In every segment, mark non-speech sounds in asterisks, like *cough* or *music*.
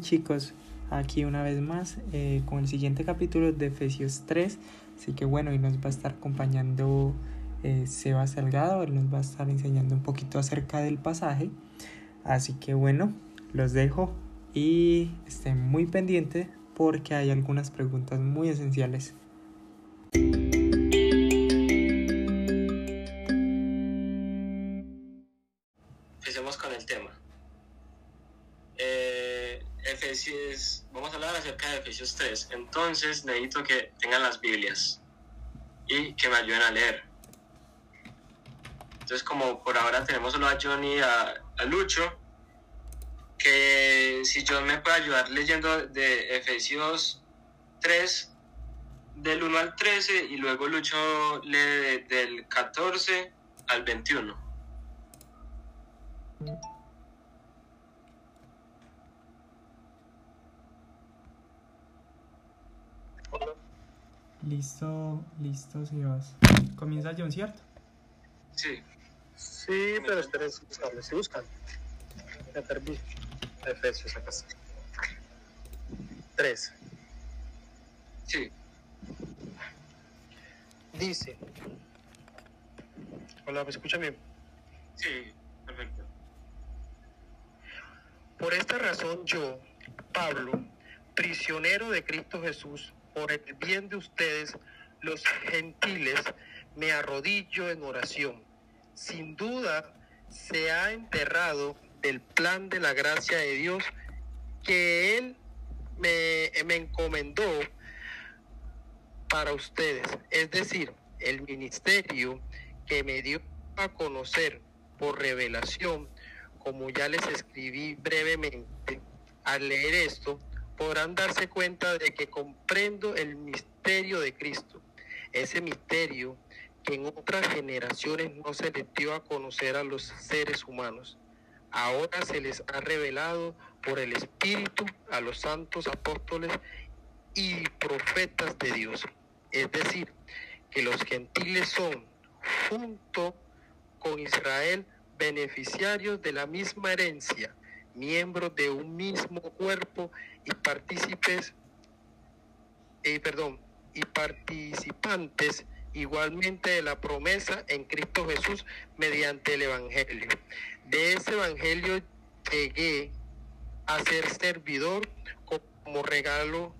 chicos, aquí una vez más eh, con el siguiente capítulo de Efesios 3. Así que bueno, hoy nos va a estar acompañando eh, Seba Salgado, él nos va a estar enseñando un poquito acerca del pasaje. Así que bueno, los dejo y estén muy pendientes porque hay algunas preguntas muy esenciales. Acerca de Efesios 3. Entonces necesito que tengan las Biblias y que me ayuden a leer. Entonces, como por ahora tenemos solo a Johnny a, a Lucho, que si John me puede ayudar leyendo de Efesios 3, del 1 al 13, y luego Lucho lee de- del 14 al 21. Listo, listo, Sebas. Comienza John, ¿cierto? Sí, Sí, pero esperen si buscan. Si buscan. Ya perdí. Efesios acá está. Tres. sí. Dice. Hola, ¿me escuchan bien? Sí, perfecto. Por esta razón yo, Pablo, prisionero de Cristo Jesús, por el bien de ustedes, los gentiles, me arrodillo en oración. Sin duda se ha enterrado del plan de la gracia de Dios que Él me, me encomendó para ustedes. Es decir, el ministerio que me dio a conocer por revelación como ya les escribí brevemente, al leer esto podrán darse cuenta de que comprendo el misterio de Cristo, ese misterio que en otras generaciones no se les dio a conocer a los seres humanos. Ahora se les ha revelado por el Espíritu a los santos apóstoles y profetas de Dios. Es decir, que los gentiles son, junto con Israel, beneficiarios de la misma herencia, miembros de un mismo cuerpo y partícipes, eh, perdón, y participantes igualmente de la promesa en Cristo Jesús mediante el Evangelio. De ese Evangelio llegué a ser servidor como regalo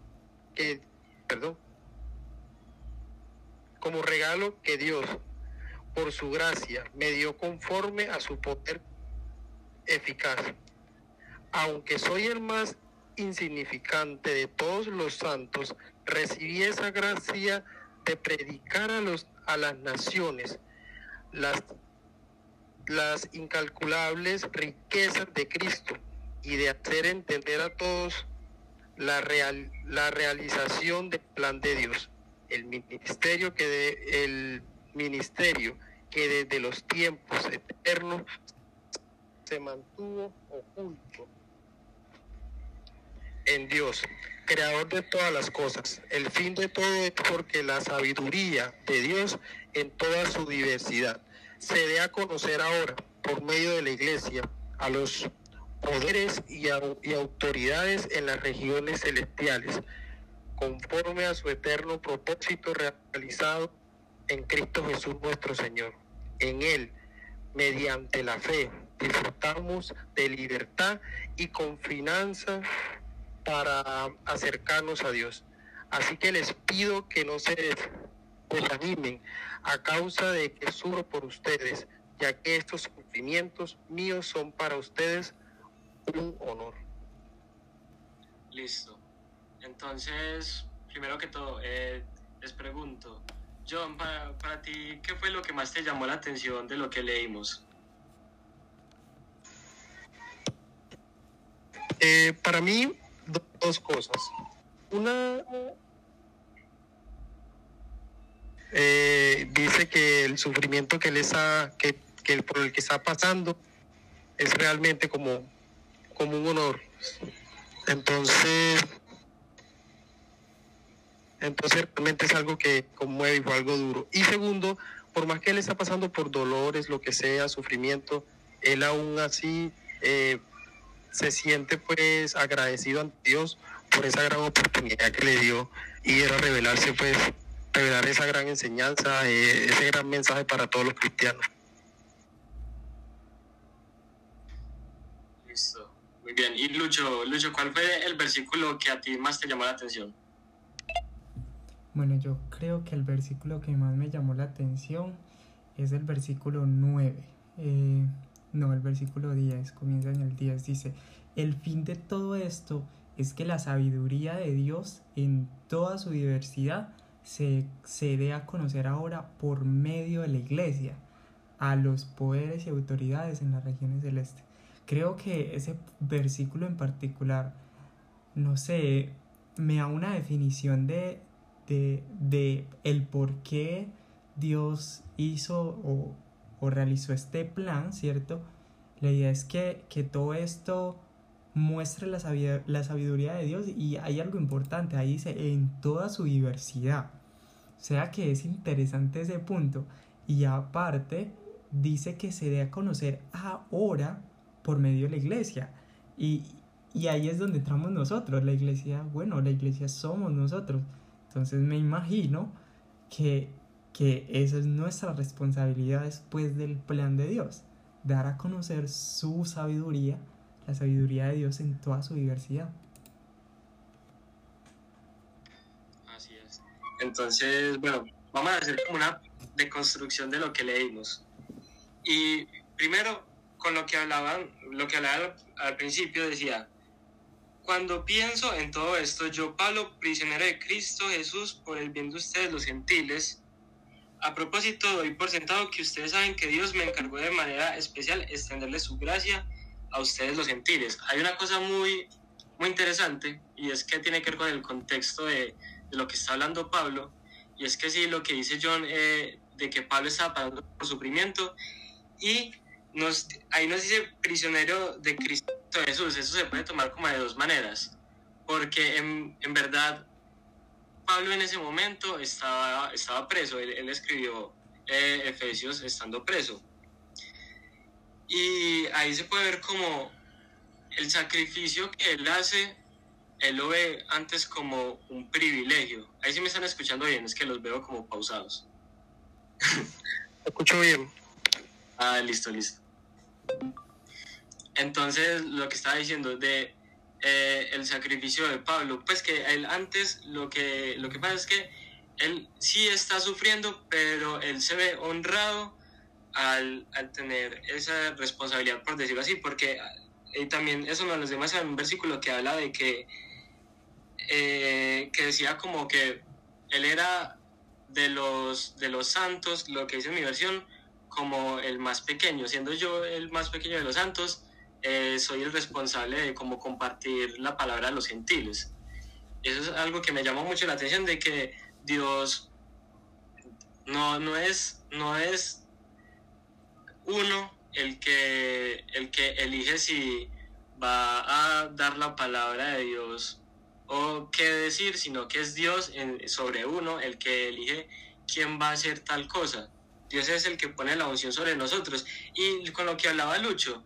que, perdón, como regalo que Dios por su gracia me dio conforme a su poder eficaz. Aunque soy el más insignificante de todos los santos, recibí esa gracia de predicar a, los, a las naciones las, las incalculables riquezas de Cristo y de hacer entender a todos la, real, la realización del plan de Dios. El ministerio que de, el ministerio que desde los tiempos eternos se mantuvo oculto en Dios, creador de todas las cosas. El fin de todo es porque la sabiduría de Dios en toda su diversidad se dé a conocer ahora por medio de la iglesia a los poderes y, y autoridades en las regiones celestiales, conforme a su eterno propósito realizado en Cristo Jesús nuestro Señor. En Él, mediante la fe, disfrutamos de libertad y confianza para acercarnos a Dios. Así que les pido que no se desanimen a causa de que sufro por ustedes, ya que estos sufrimientos míos son para ustedes un honor. Listo. Entonces, primero que todo, eh, les pregunto, John, para, para ti, ¿qué fue lo que más te llamó la atención de lo que leímos? Eh, para mí, dos cosas. Una, eh, dice que el sufrimiento que él está, que, que el- por el que está pasando es realmente como, como un honor. Entonces, entonces realmente es algo que conmueve y algo duro. Y segundo, por más que él está pasando por dolores, lo que sea, sufrimiento, él aún así eh, se siente pues agradecido ante Dios por esa gran oportunidad que le dio y era revelarse pues, revelar esa gran enseñanza, eh, ese gran mensaje para todos los cristianos. Listo, muy bien. Y Lucho, Lucho, ¿cuál fue el versículo que a ti más te llamó la atención? Bueno, yo creo que el versículo que más me llamó la atención es el versículo 9. Eh, no, el versículo 10, comienza en el 10, dice, el fin de todo esto es que la sabiduría de Dios en toda su diversidad se, se dé a conocer ahora por medio de la iglesia a los poderes y autoridades en las regiones celestes. Creo que ese versículo en particular, no sé, me da una definición de, de, de el por qué Dios hizo o, o, realizó este plan, ¿cierto? La idea es que, que todo esto muestre la sabiduría, la sabiduría de Dios y hay algo importante, ahí dice en toda su diversidad. O sea que es interesante ese punto. Y aparte, dice que se dé a conocer ahora por medio de la iglesia. Y, y ahí es donde entramos nosotros. La iglesia, bueno, la iglesia somos nosotros. Entonces me imagino que, que esa es nuestra responsabilidad después del plan de Dios. Dar a conocer su sabiduría, la sabiduría de Dios en toda su diversidad. Así es. Entonces, bueno, vamos a hacer como una deconstrucción de lo que leímos. Y primero, con lo que hablaban, lo que hablaban al principio decía, cuando pienso en todo esto, yo, Pablo, prisionero de Cristo Jesús, por el bien de ustedes los gentiles, a propósito, doy por sentado que ustedes saben que Dios me encargó de manera especial extenderle su gracia a ustedes los gentiles. Hay una cosa muy, muy interesante y es que tiene que ver con el contexto de, de lo que está hablando Pablo y es que sí, lo que dice John eh, de que Pablo estaba pagando por sufrimiento y nos, ahí nos dice prisionero de Cristo Jesús. Eso se puede tomar como de dos maneras, porque en, en verdad Pablo en ese momento estaba, estaba preso, él, él escribió eh, Efesios estando preso. Y ahí se puede ver como el sacrificio que él hace, él lo ve antes como un privilegio. Ahí sí me están escuchando bien, es que los veo como pausados. *laughs* Escucho bien. Ah, listo, listo. Entonces, lo que estaba diciendo de eh, el sacrificio de Pablo, pues que él antes lo que, lo que pasa es que él sí está sufriendo, pero él se ve honrado al, al tener esa responsabilidad, por decirlo así, porque y también eso nos lo demuestra en un versículo que habla de que, eh, que decía como que él era de los, de los santos, lo que dice mi versión, como el más pequeño, siendo yo el más pequeño de los santos, eh, soy el responsable de cómo compartir la palabra a los gentiles. Eso es algo que me llamó mucho la atención de que Dios no, no, es, no es uno el que, el que elige si va a dar la palabra de Dios o qué decir, sino que es Dios en, sobre uno el que elige quién va a hacer tal cosa. Dios es el que pone la unción sobre nosotros. Y con lo que hablaba Lucho,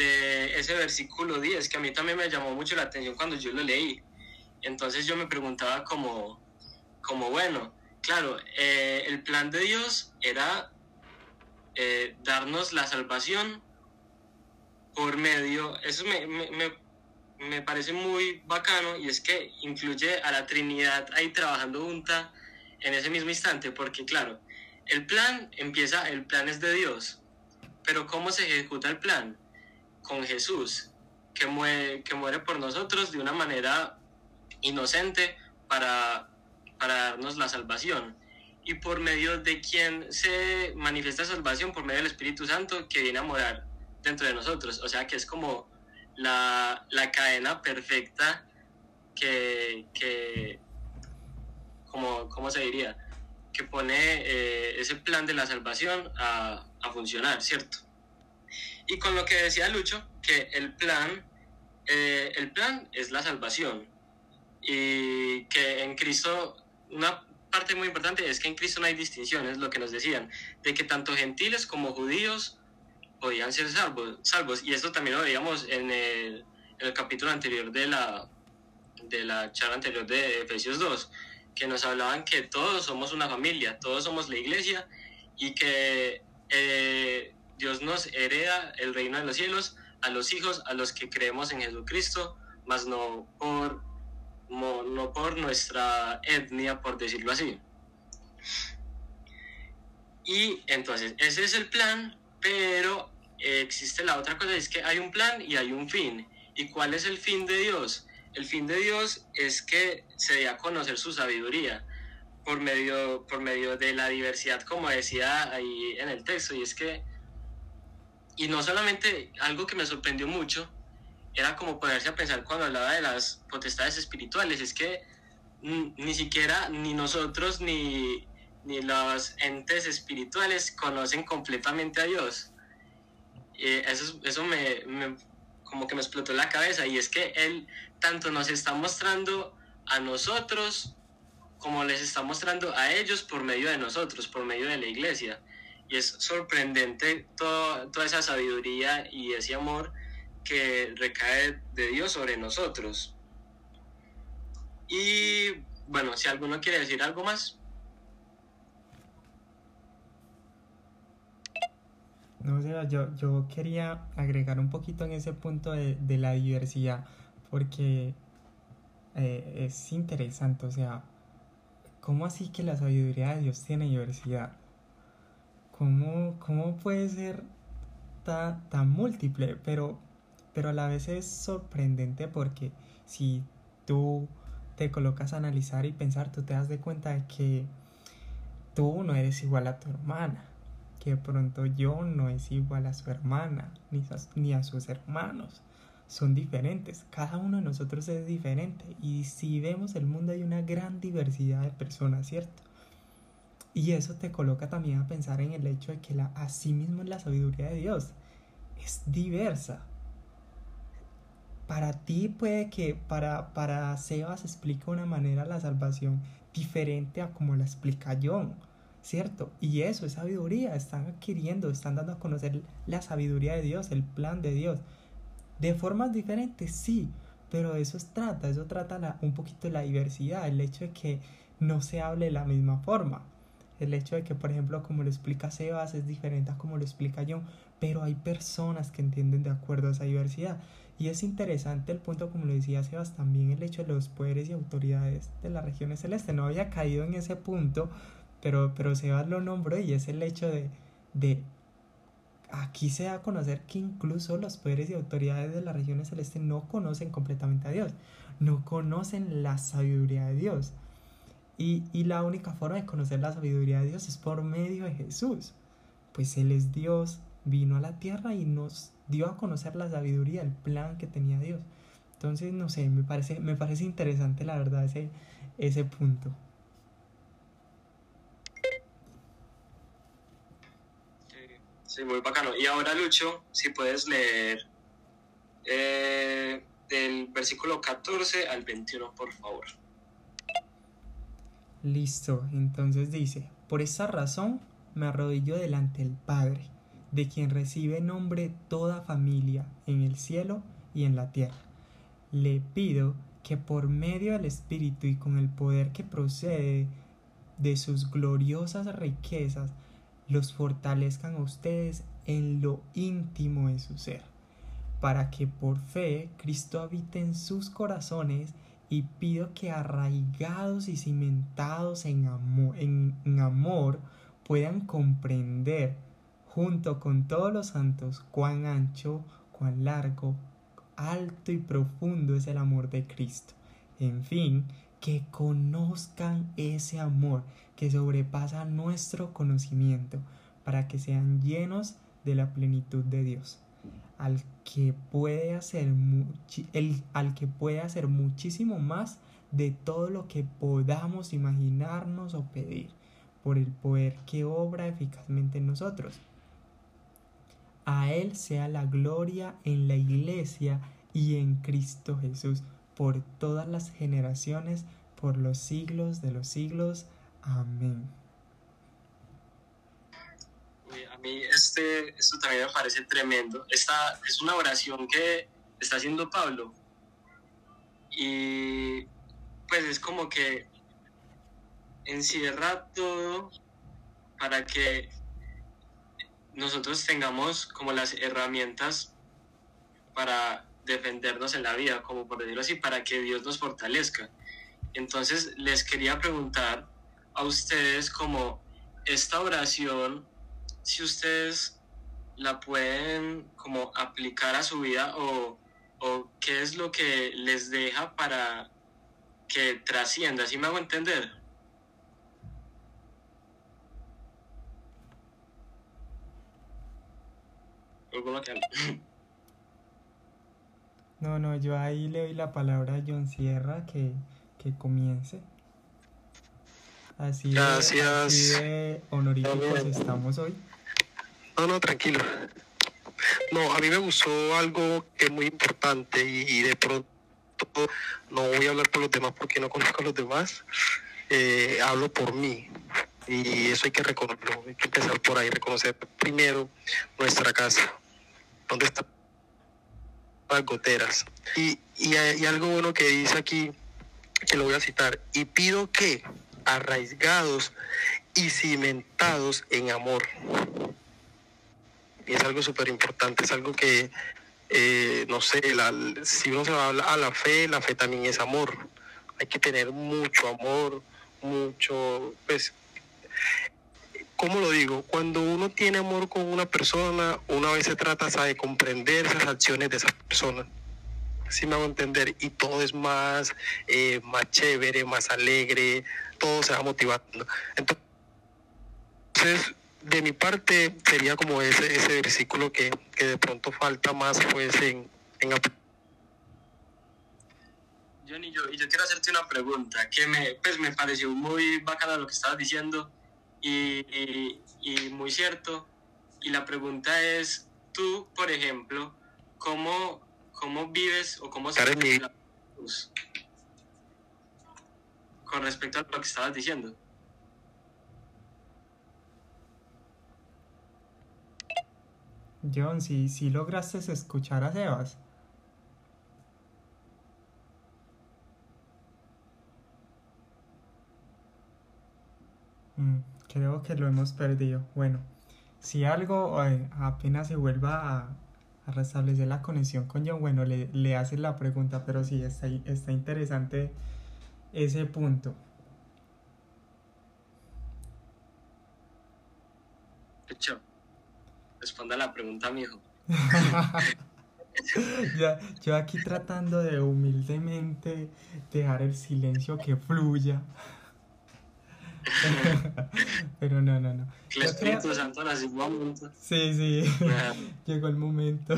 ese versículo 10, que a mí también me llamó mucho la atención cuando yo lo leí. Entonces yo me preguntaba como, como bueno, claro, eh, el plan de Dios era eh, darnos la salvación por medio, eso me, me, me, me, parece muy bacano y es que incluye a la Trinidad ahí trabajando junta en ese mismo instante, porque claro, el plan empieza, el plan es de Dios, pero ¿cómo se ejecuta el plan? Con Jesús, que muere, que muere por nosotros de una manera inocente para, para darnos la salvación. Y por medio de quien se manifiesta salvación, por medio del Espíritu Santo que viene a morar dentro de nosotros. O sea que es como la, la cadena perfecta que, que como, ¿cómo se diría? que pone eh, ese plan de la salvación a, a, funcionar, ¿cierto? Y con lo que decía Lucho, que el plan, eh, el plan es la salvación y que en Cristo, una parte muy importante es que en Cristo no hay distinciones, lo que nos decían, de que tanto gentiles como judíos podían ser salvos, salvos. y esto también lo veíamos en el, en el capítulo anterior de la, de la charla anterior de Efesios 2, que nos hablaban que todos somos una familia, todos somos la iglesia y que eh, Dios nos hereda el reino de los cielos a los hijos, a los que creemos en Jesucristo, mas no por, no, por nuestra etnia, por decirlo así. Y entonces, ese es el plan, pero existe la otra cosa, es que hay un plan y hay un fin. ¿Y cuál es el fin de Dios? El fin de Dios es que se dé a conocer su sabiduría por medio, por medio de la diversidad, como decía ahí en el texto, y es que, y no solamente algo que me sorprendió mucho, era como ponerse a pensar cuando hablaba de las potestades espirituales, es que ni siquiera ni nosotros ni, ni los entes espirituales conocen completamente a Dios. eso eso me, me, como que me explotó la cabeza y es que Él tanto nos está mostrando a nosotros como les está mostrando a ellos por medio de nosotros, por medio de la iglesia. Y es sorprendente toda esa sabiduría y ese amor que recae de Dios sobre nosotros. Y bueno, si alguno quiere decir algo más. No, sé, yo, yo quería agregar un poquito en ese punto de, de la diversidad, porque eh, es interesante, o sea, ¿cómo así que la sabiduría de Dios tiene diversidad? ¿Cómo, cómo puede ser tan, múltiple? Pero pero a la vez es sorprendente porque si tú te colocas a analizar y pensar, tú te das de cuenta de que tú no eres igual a tu hermana, que pronto yo no es igual a su hermana, ni a sus hermanos. Son diferentes, cada uno de nosotros es diferente y si vemos el mundo hay una gran diversidad de personas, ¿cierto? Y eso te coloca también a pensar en el hecho de que la, así mismo la sabiduría de Dios es diversa para ti puede que para, para Sebas explica una manera la salvación diferente a como la explica John, ¿cierto? Y eso es sabiduría, están adquiriendo, están dando a conocer la sabiduría de Dios, el plan de Dios. De formas diferentes, sí, pero eso trata, eso trata un poquito la diversidad, el hecho de que no se hable de la misma forma. El hecho de que, por ejemplo, como lo explica Sebas es diferente a como lo explica John, pero hay personas que entienden de acuerdo a esa diversidad. Y es interesante el punto, como lo decía Sebas, también el hecho de los poderes y autoridades de las regiones celestes. No había caído en ese punto, pero, pero Sebas lo nombró y es el hecho de, de aquí se da a conocer que incluso los poderes y autoridades de las regiones celestes no conocen completamente a Dios, no conocen la sabiduría de Dios. Y, la única forma de conocer la sabiduría de Dios es por medio de Jesús, pues Él es Dios, vino a la tierra y nos dio a conocer la sabiduría, el plan que tenía Dios. Entonces, no sé, me parece, me parece interesante la verdad ese, ese punto. Sí, muy bacano. Y ahora, Lucho, si puedes leer eh, del versículo 14 al 21, por favor. Listo, entonces dice, por esa razón me arrodillo delante del Padre de quien recibe nombre toda familia en el cielo y en la tierra. Le pido que por medio del Espíritu y con el poder que procede de sus gloriosas riquezas, los fortalezcan a ustedes en lo íntimo de su ser, para que por fe Cristo habite en sus corazones y pido que arraigados y cimentados en amor, en, amor puedan comprender junto con todos los santos, cuán ancho, cuán largo, alto y profundo es el amor de Cristo. En fin, que conozcan ese amor que sobrepasa nuestro conocimiento, para que sean llenos de la plenitud de Dios, al que puede hacer, el, al que puede hacer muchísimo más de todo lo que podamos imaginarnos o pedir, por el poder que obra eficazmente en nosotros. A Él sea la gloria en la iglesia y en Cristo Jesús por todas las generaciones, por los siglos de los siglos. Amén. A mí este, esto también me parece tremendo. Esta es una oración que está haciendo Pablo. Y pues es como que encierra todo para que nosotros tengamos como las herramientas para defendernos en la vida, como por decirlo así, para que Dios nos fortalezca. Entonces les quería preguntar a ustedes como esta oración, si ustedes la pueden como aplicar a su vida o, o qué es lo que les deja para que trascienda, ¿sí me hago entender? *laughs* No, no, yo ahí le doy la palabra a John Sierra que, que comience. Así Gracias. de, así de honoríficos estamos hoy. No, no, tranquilo. No, a mí me gustó algo que es muy importante y, de pronto no voy a hablar por los demás porque no conozco a los demás. Eh, hablo por mí. Y eso hay que reconocerlo, hay que empezar por ahí, reconocer primero nuestra casa, dónde están las goteras. Y, y, y algo bueno que dice aquí, que lo voy a citar, y pido que arraigados y cimentados en amor. Y es algo súper importante, es algo que, eh, no sé, la- si uno se va a la- fe, la fe también es amor. Hay que tener mucho amor, mucho, pues, ¿cómo lo digo? Cuando uno tiene amor con una persona, una vez se trata de comprender esas acciones de esa persona. Así me hago entender. Y todo es más, eh, más chévere, más alegre, todo se va motivando. Entonces, de mi parte, sería como ese, ese versículo que, que de pronto falta más pues en, en Johnny, yo, y yo quiero hacerte una pregunta que me, pues, me pareció muy bacana lo que estabas diciendo y, y- y muy cierto. Y la pregunta es, tú, por ejemplo, ¿cómo, cómo vives o cómo se la cruz? Con respecto a lo que estabas diciendo. John, si, si lograste escuchar a Sebas. Mm, creo que lo hemos perdido. Bueno, si algo eh, apenas se vuelva a, restablecer la conexión con John, bueno, le, le haces la pregunta, pero sí, está, está interesante ese punto. Hecho, responda la pregunta, mijo. *laughs* Ya, yo aquí tratando de humildemente dejar el silencio que fluya. *laughs* Pero no, no, no. El Espíritu Santo momento. Sí, sí, *laughs* llegó el momento.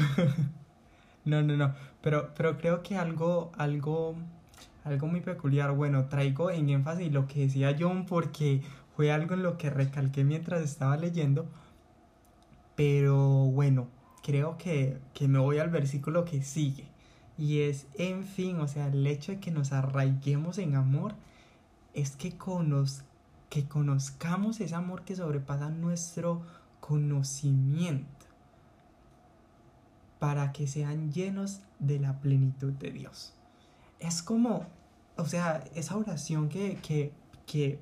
No, no, no. Pero, pero creo que algo, algo, algo muy peculiar. Bueno, traigo en énfasis lo que decía John porque fue algo en lo que recalqué mientras estaba leyendo. Pero bueno, creo que, que me voy al versículo que sigue. Y es, en fin, o sea, el hecho de que nos arraiguemos en amor es que, que conozcamos ese amor que sobrepasa nuestro conocimiento para que sean llenos de la plenitud de Dios. Es como, o sea, esa oración que, que, que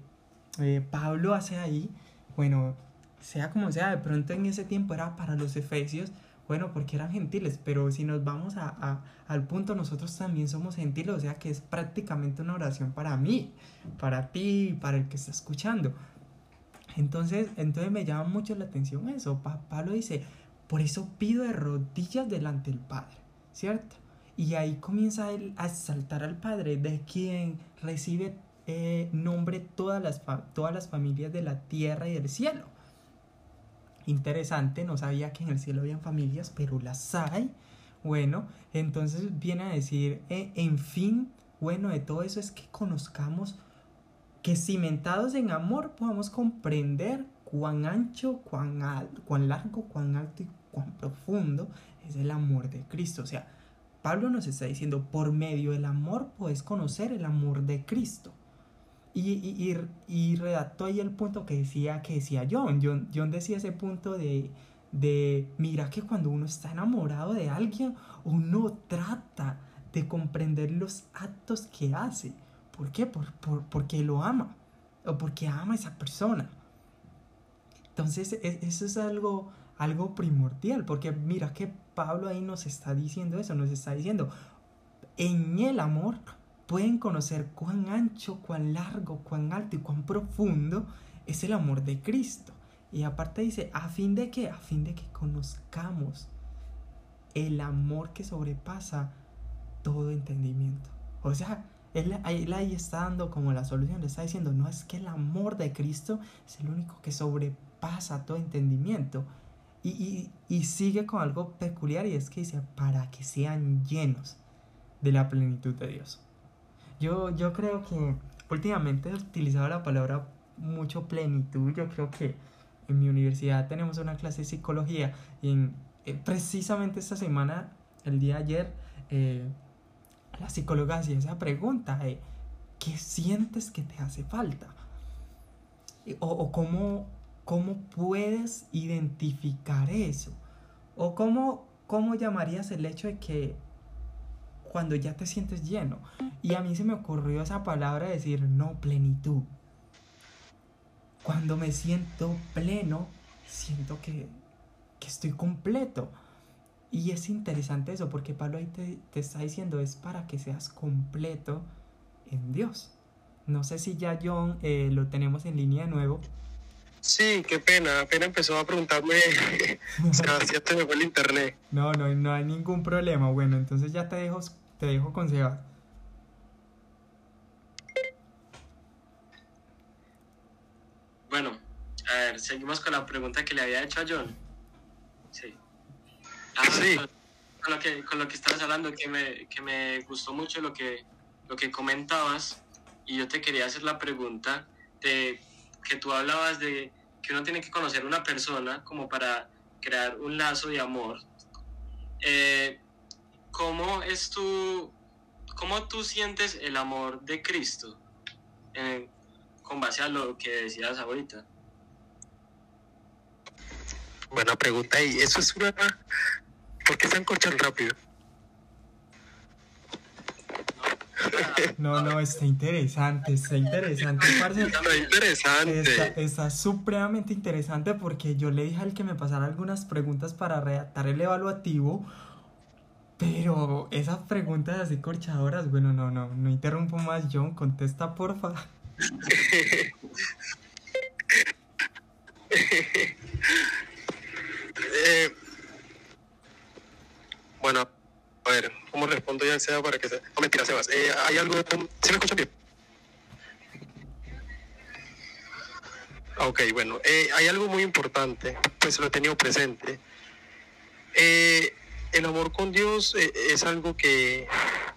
eh, Pablo hace ahí, bueno, sea como sea, de pronto en ese tiempo era para los efesios, bueno, porque eran gentiles, pero si nos vamos a, al punto, nosotros también somos gentiles, o sea que es prácticamente una oración para mí, para ti, para el que está escuchando. Entonces, entonces me llama mucho la atención eso. Pa- Pablo dice, por eso pido de rodillas delante del Padre, ¿cierto? Y ahí comienza él a exaltar al Padre, de quien recibe eh, nombre todas las, todas las familias de la tierra y del cielo. Interesante, no sabía que en el cielo habían familias, pero las hay. Bueno, entonces viene a decir, eh, en fin, bueno, de todo eso es que conozcamos que cimentados en amor podamos comprender cuán ancho, cuán, al- cuán largo, cuán alto y cuán profundo es el amor de Cristo. O sea, Pablo nos está diciendo, por medio del amor puedes conocer el amor de Cristo. Y, y, y, y redactó ahí el punto que decía, que decía John. John. John decía ese punto de, de, mira que cuando uno está enamorado de alguien, uno trata de comprender los actos que hace. ¿Por qué? Por, porque lo ama o porque ama a esa persona. Entonces, e, eso es algo, algo primordial, porque mira que Pablo ahí nos está diciendo eso, nos está diciendo, en el amor pueden conocer cuán ancho, cuán largo, cuán alto y cuán profundo es el amor de Cristo. Y aparte dice, a fin de que, a fin de que conozcamos el amor que sobrepasa todo entendimiento. O sea, él, ahí está dando como la solución, le está diciendo, no es que el amor de Cristo es el único que sobrepasa todo entendimiento. Y, y sigue con algo peculiar y es que dice, para que sean llenos de la plenitud de Dios. Yo, yo creo que últimamente he utilizado la palabra mucho plenitud. Yo creo que en mi universidad tenemos una clase de psicología y eh, precisamente esta semana, el día de ayer, eh, la psicóloga hacía esa pregunta, ¿qué sientes que te hace falta? O, o cómo, cómo, puedes identificar eso. O cómo, cómo llamarías el hecho de que cuando ya te sientes lleno. Y a mí se me ocurrió esa palabra de decir, no, plenitud. Cuando me siento pleno, siento que, estoy completo. Y es interesante eso, porque Pablo ahí te, está diciendo, es para que seas completo en Dios. No sé si ya John eh, lo tenemos en línea de nuevo. Sí, qué pena. Apenas empezó a preguntarme, *laughs* Sebastián, te me fue el internet. No, no, no hay ningún problema. Bueno, entonces ya te dejo, te dejo con Sebas. Bueno, a ver, seguimos con la pregunta que le había hecho a John. Sí. Ah, sí. Con, lo que, con lo que estabas hablando, que me, que me gustó mucho lo que, lo que comentabas, y yo te quería hacer la pregunta de que tú hablabas de que uno tiene que conocer una persona como para crear un lazo de amor. Eh, ¿Cómo es tu, cómo tú sientes el amor de Cristo? Eh, con base a lo que decías ahorita? Buena pregunta. Y eso es una... ¿Por qué se ancochan rápido? No, no, está interesante, está interesante, Está interesante. Está, supremamente interesante porque yo le dije al que me pasara algunas preguntas para redactar el evaluativo, pero esas preguntas así corchadoras, bueno, no, no, no interrumpo más, John, contesta porfa. Eh, bueno, a ver, ¿cómo respondo ya sea para que se... No, mentira, Sebas. Eh, ¿Hay algo... ¿Se me escucha bien? Ok, bueno, eh, hay algo muy importante, pues lo he tenido presente. El amor con Dios es algo que,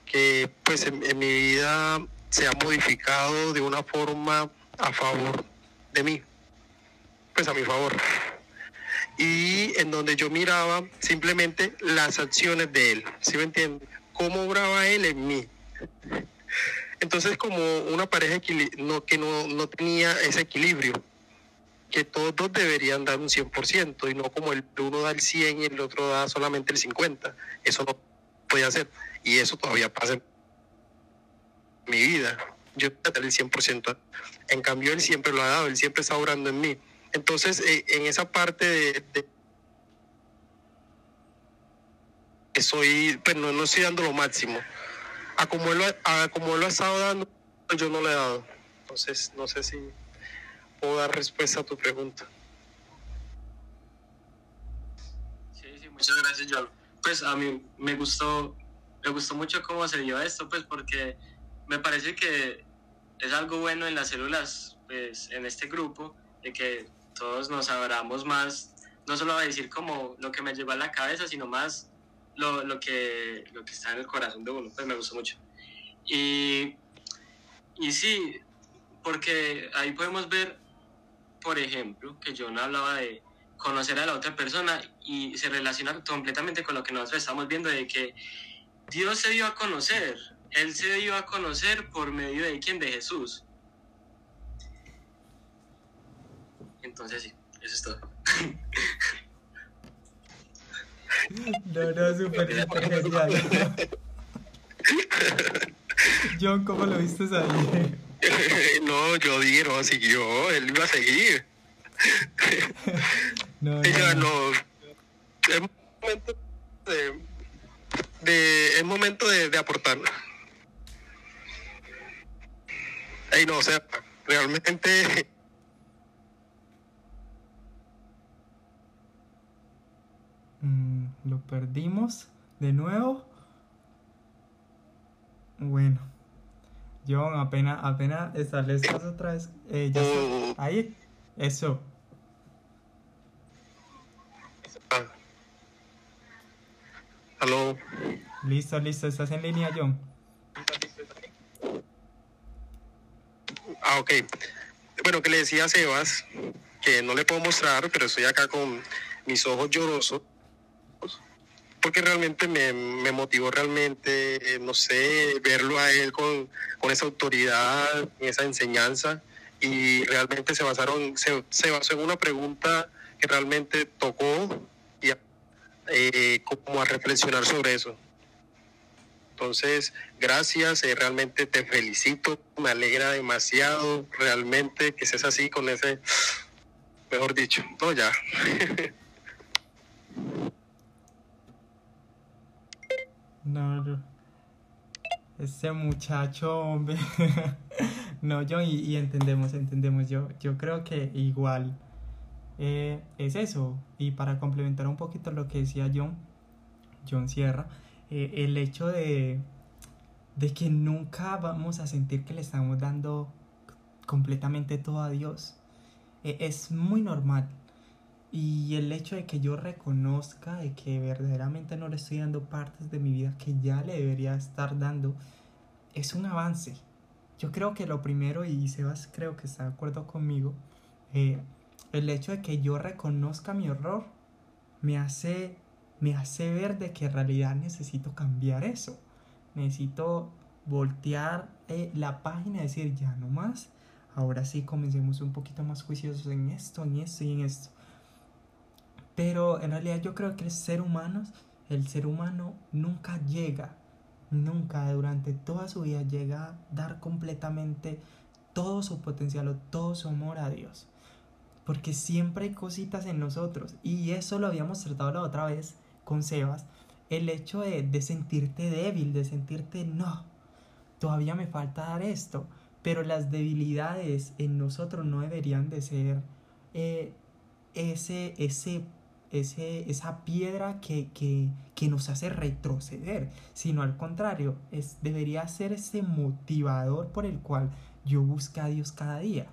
que pues en, mi vida se ha modificado de una forma a favor de mí, pues a mi favor. Y en donde yo miraba simplemente las acciones de él, ¿sí me entiende? Cómo obraba él en mí. Entonces como una pareja que no, no tenía ese equilibrio, que todos dos deberían dar un 100% y no como el uno da el 100 y el otro da solamente el 50. Eso no podía ser y eso todavía pasa en mi vida. Yo voy el 100%. En cambio, él siempre lo ha dado, él siempre está orando en mí. Entonces, eh, en esa parte de, pues no, no, estoy dando lo máximo. A como, él, a como él lo ha estado dando, yo no le he dado. Entonces, no sé si dar respuesta a tu pregunta. Sí, sí, muchas gracias, John. Pues a mí me gustó, me gustó mucho cómo se dio esto, pues porque me parece que es algo bueno en las células, pues, en este grupo, de que todos nos abramos más, no solo a decir como lo que me llegó a la cabeza, sino más lo, lo, que, lo que está en el corazón de uno, pues me gustó mucho. Y, y sí, porque ahí podemos ver, por ejemplo, que John hablaba de conocer a la otra persona y se relaciona completamente con lo que nosotros estamos viendo, de que Dios se dio a conocer él se dio a conocer por medio de quién, de Jesús. Entonces sí, eso es todo. No, no, *laughs* súper genial. John, ¿cómo lo viste ahí? *laughs* no, yo dije, no, siguió, él iba a seguir. *laughs* no, no, no. Es momento de, de es momento de, de aportar. Ey, no, o sea, realmente *laughs* mm, lo perdimos de nuevo. Bueno, John, apenas, apenas estableces otra vez. Eh, ya está. Ahí, eso. Ah. Aló. Listo, listo, estás en línea, John. Ah, ok. Bueno, que le decía a Sebas que no le puedo mostrar, pero estoy acá con mis ojos llorosos porque realmente me, me motivó realmente, eh, no sé, verlo a él con, con esa autoridad, esa enseñanza, y realmente se basaron, se, se basó en una pregunta que realmente tocó y eh, como a reflexionar sobre eso. Entonces, gracias, eh, realmente te felicito, me alegra demasiado realmente que seas así con ese, mejor dicho, no ya. *laughs* No, ese muchacho, hombre. *laughs* no, yo y, entendemos, entendemos. Yo, yo creo que igual eh, es eso. Y para complementar un poquito lo que decía John, John Sierra, eh, el hecho de, de que nunca vamos a sentir que le estamos dando completamente todo a Dios. E, es muy normal y el hecho de que yo reconozca de que verdaderamente no le estoy dando partes de mi vida que ya le debería estar dando, es un avance. Yo creo que lo primero, y Sebas creo que está de acuerdo conmigo, eh, el hecho de que yo reconozca mi error me hace, me hace ver de que en realidad necesito cambiar eso. Necesito voltear eh, la página y decir, ya no más. Ahora sí comencemos un poquito más juiciosos en esto, en esto y en esto. Pero en realidad yo creo que el ser humano, el ser humano nunca llega, nunca durante toda su vida llega a dar completamente todo su potencial o todo su amor a Dios. Porque siempre hay cositas en nosotros. Y eso lo habíamos tratado la otra vez con Sebas. El hecho de, de sentirte débil, de sentirte, no, todavía me falta dar esto. Pero las debilidades en nosotros no deberían de ser eh, ese, ese ese, esa piedra que, que, que, nos hace retroceder, sino al contrario, es, debería ser ese motivador por el cual yo busque a Dios cada día.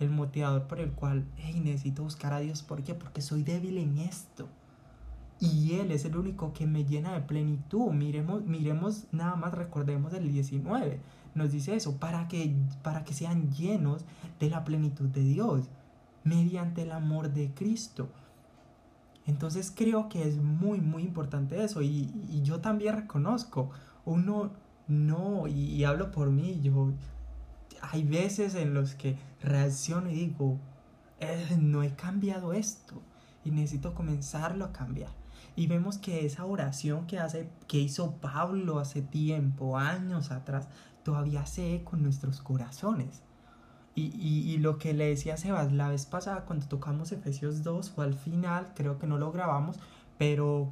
El motivador por el cual, hey, necesito buscar a Dios. ¿Por qué? Porque soy débil en esto. Y Él es el único que me llena de plenitud. Miremos, miremos nada más, recordemos el 19. Nos dice eso, para que, para que sean llenos de la plenitud de Dios, mediante el amor de Cristo. Entonces creo que es muy, muy importante eso. Y, yo también reconozco, uno no, y, hablo por mí, yo, hay veces en los que reacciono y digo, eh, no he cambiado esto y necesito comenzarlo a cambiar. Y vemos que esa oración que, hace, que hizo Pablo hace tiempo, años atrás, todavía se eco en nuestros corazones. Y, y, lo que le decía a Sebas la vez pasada cuando tocamos Efesios 2 fue al final, creo que no lo grabamos, pero,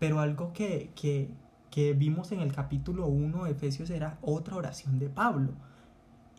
pero algo que, que, que vimos en el capítulo 1 de Efesios era otra oración de Pablo.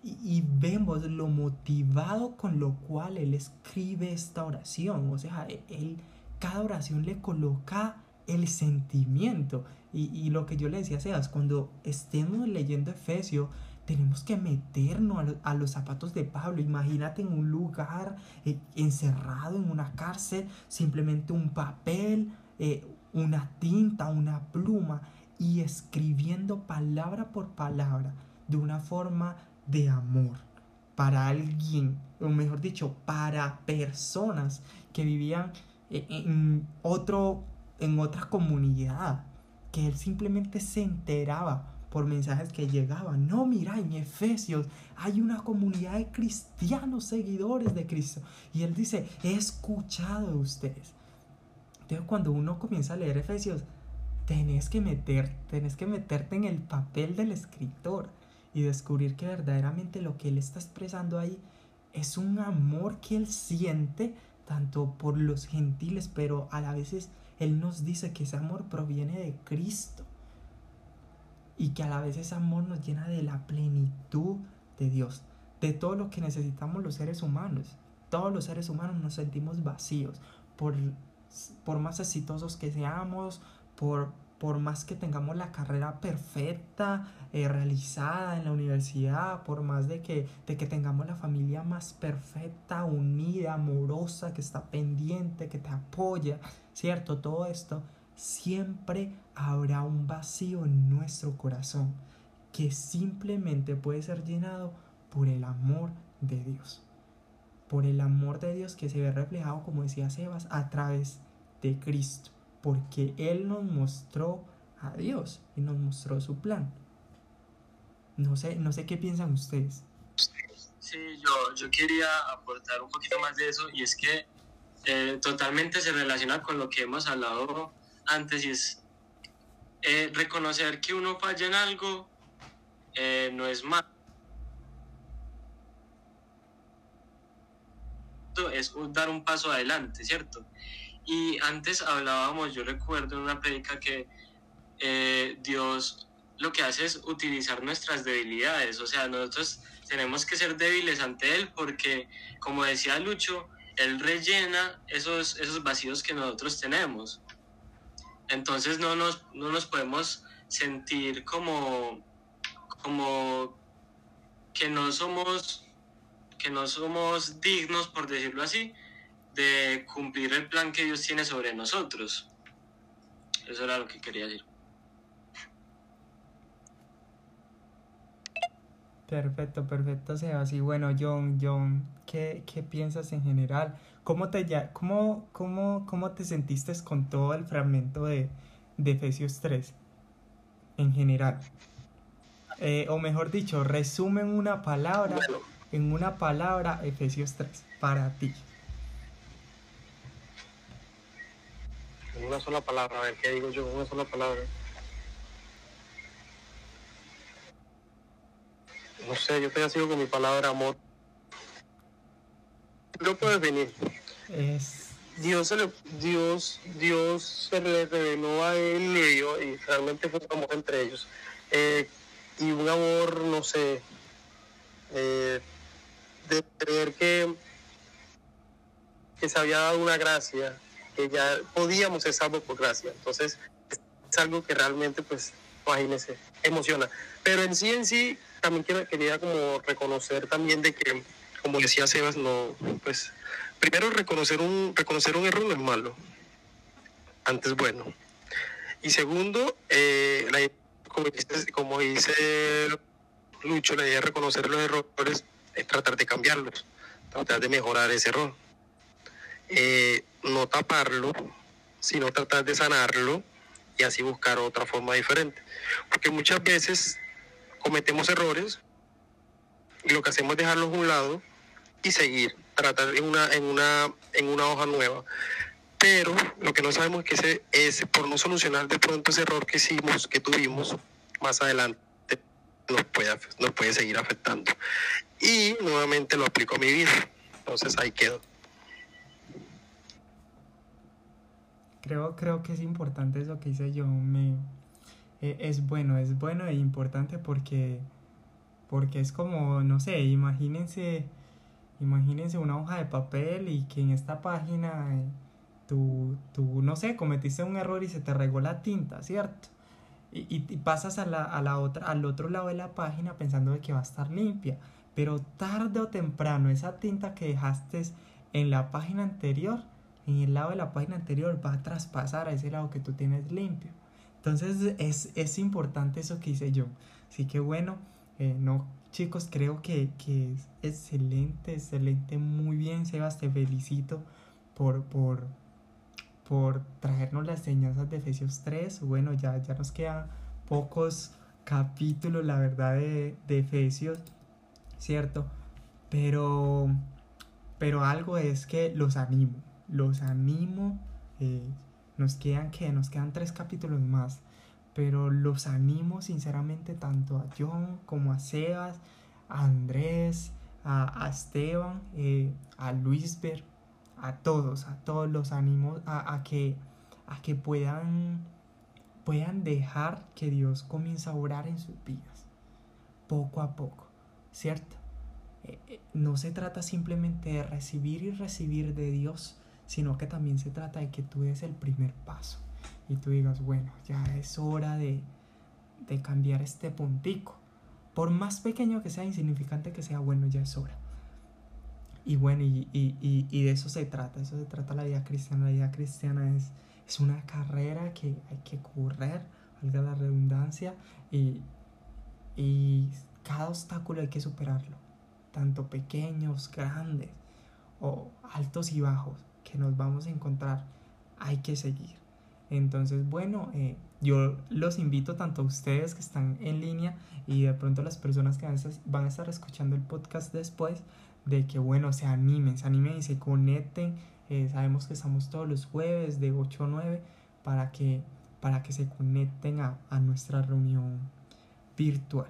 Y, y, vemos lo motivado con lo cual él escribe esta oración. O sea, él, cada oración le coloca el sentimiento. Y, y lo que yo le decía a Sebas, cuando estemos leyendo Efesios, tenemos que meternos a, los zapatos de Pablo. Imagínate en un lugar eh, encerrado en una cárcel, simplemente un papel, eh, una tinta, una pluma y escribiendo palabra por palabra de una forma de amor para alguien, o mejor dicho, para personas que vivían eh, en otro en otra comunidad, que él simplemente se enteraba por mensajes que llegaban. No, mira, en Efesios hay una comunidad de cristianos seguidores de Cristo. Y él dice, he escuchado de ustedes. Entonces cuando uno comienza a leer Efesios, tenés que meter, tenés que meterte en el papel del escritor y descubrir que verdaderamente lo que él está expresando ahí es un amor que él siente tanto por los gentiles, pero a la vez él nos dice que ese amor proviene de Cristo y que a la vez ese amor nos llena de la plenitud de Dios, de todo lo que necesitamos los seres humanos. Todos los seres humanos nos sentimos vacíos por, por más exitosos que seamos, por, por más que tengamos la carrera perfecta, eh, realizada en la universidad, por más de que, de que tengamos la familia más perfecta, unida, amorosa, que está pendiente, que te apoya, ¿cierto? Todo esto, siempre habrá un vacío en nuestro corazón que simplemente puede ser llenado por el amor de Dios. Por el amor de Dios que se ve reflejado, como decía Sebas, a través de Cristo porque Él nos mostró a Dios y nos mostró su plan. No sé, no sé qué piensan ustedes. Sí, yo, yo quería aportar un poquito más de eso y es que eh, totalmente se relaciona con lo que hemos hablado antes y es eh, reconocer que uno falla en algo eh, no es malo. Es dar un paso adelante, ¿cierto? Y antes hablábamos, yo recuerdo en una predica que eh, Dios lo que hace es utilizar nuestras debilidades, o sea, nosotros tenemos que ser débiles ante Él porque, como decía Lucho, Él rellena esos, esos vacíos que nosotros tenemos. Entonces no nos, no nos podemos sentir como, como que no somos que no somos dignos, por decirlo así, de cumplir el plan que Dios tiene sobre nosotros. Eso era lo que quería decir. Perfecto, perfecto, Sebas. Bueno, John, John, ¿qué, qué piensas en general? ¿Cómo te, ya, cómo, cómo, cómo te sentiste con todo el fragmento de, de Efesios 3 en general? Eh, o mejor dicho, resumen una palabra, en una palabra, Efesios 3, para ti. una sola palabra, a ver qué digo yo, una sola palabra. No sé, yo estoy sido con mi palabra amor. Lo puedes venir. Es... Dios se le, Dios, Dios se le reveló a él y, yo, y realmente fue un amor entre ellos. Eh, y un amor, no sé, eh, de creer que, que se había dado una gracia que ya podíamos ser salvos por gracia. Entonces, es algo que realmente, pues, imagínense, emociona. Pero en sí, en sí, también quería como reconocer también de que, como decía Sebas, no, pues, primero reconocer un, reconocer un error no es malo, antes bueno. Y segundo, eh, como, dice, como dice Lucho, la idea de reconocer los errores es tratar de cambiarlos, tratar de mejorar ese error. Eh, no taparlo, sino tratar de sanarlo y así buscar otra forma diferente. Porque muchas veces cometemos errores lo que hacemos es dejarlos a un lado y seguir, tratar en una, en una, en una hoja nueva. Pero lo que no sabemos es que ese, por no solucionar de pronto ese error que hicimos, que tuvimos, más adelante nos puede, nos puede seguir afectando. Y nuevamente lo aplico a mi vida. Entonces ahí quedo. Creo, creo que es importante eso que hice yo. Me, e, es bueno, es bueno e importante porque, porque es como, no sé, imagínense, imagínense una hoja de papel y que en esta página eh, tú, tú, no sé, cometiste un error y se te regó la tinta, ¿cierto? Y, y, pasas a la, a la otra, al otro lado de la página pensando de que va a estar limpia. Pero tarde o temprano esa tinta que dejaste en la página anterior en el lado de la página anterior va a traspasar a ese lado que tú tienes limpio. Entonces es, es importante eso que hice yo. Así que bueno, eh, no, chicos, creo que, que, es excelente, excelente, muy bien, Sebas, te felicito por, por, por traernos las enseñanzas de Efesios 3. Bueno, ya, ya nos quedan pocos capítulos, la verdad, de, de Efesios, ¿cierto? Pero, pero algo es que los animo los animo eh, Nos quedan que nos quedan tres capítulos más. Pero los animo sinceramente tanto a John como a Sebas, a Andrés, a, Esteban, eh, a Luisber, a todos, a todos los animo a, que, a que puedan, puedan dejar que Dios comience a orar en sus vidas, poco a poco, ¿cierto? Eh, eh, no se trata simplemente de recibir y recibir de Dios, sino que también se trata de que tú des el primer paso y tú digas, bueno, ya es hora de, de cambiar este puntico. Por más pequeño que sea, insignificante que sea, bueno, ya es hora. Y bueno, y, y, y, de eso se trata, eso se trata la vida cristiana. La vida cristiana es, es una carrera que hay que correr, valga la redundancia, y, y cada obstáculo hay que superarlo, tanto pequeños, grandes o altos y bajos que nos vamos a encontrar, hay que seguir. Entonces, bueno, eh, yo los invito tanto a ustedes que están en línea y de pronto las personas que van a estar escuchando el podcast después, de que, bueno, se animen, se animen y se conecten. Eh, sabemos que estamos todos los jueves de 8 a 9 para que, para que se conecten a, a nuestra reunión virtual.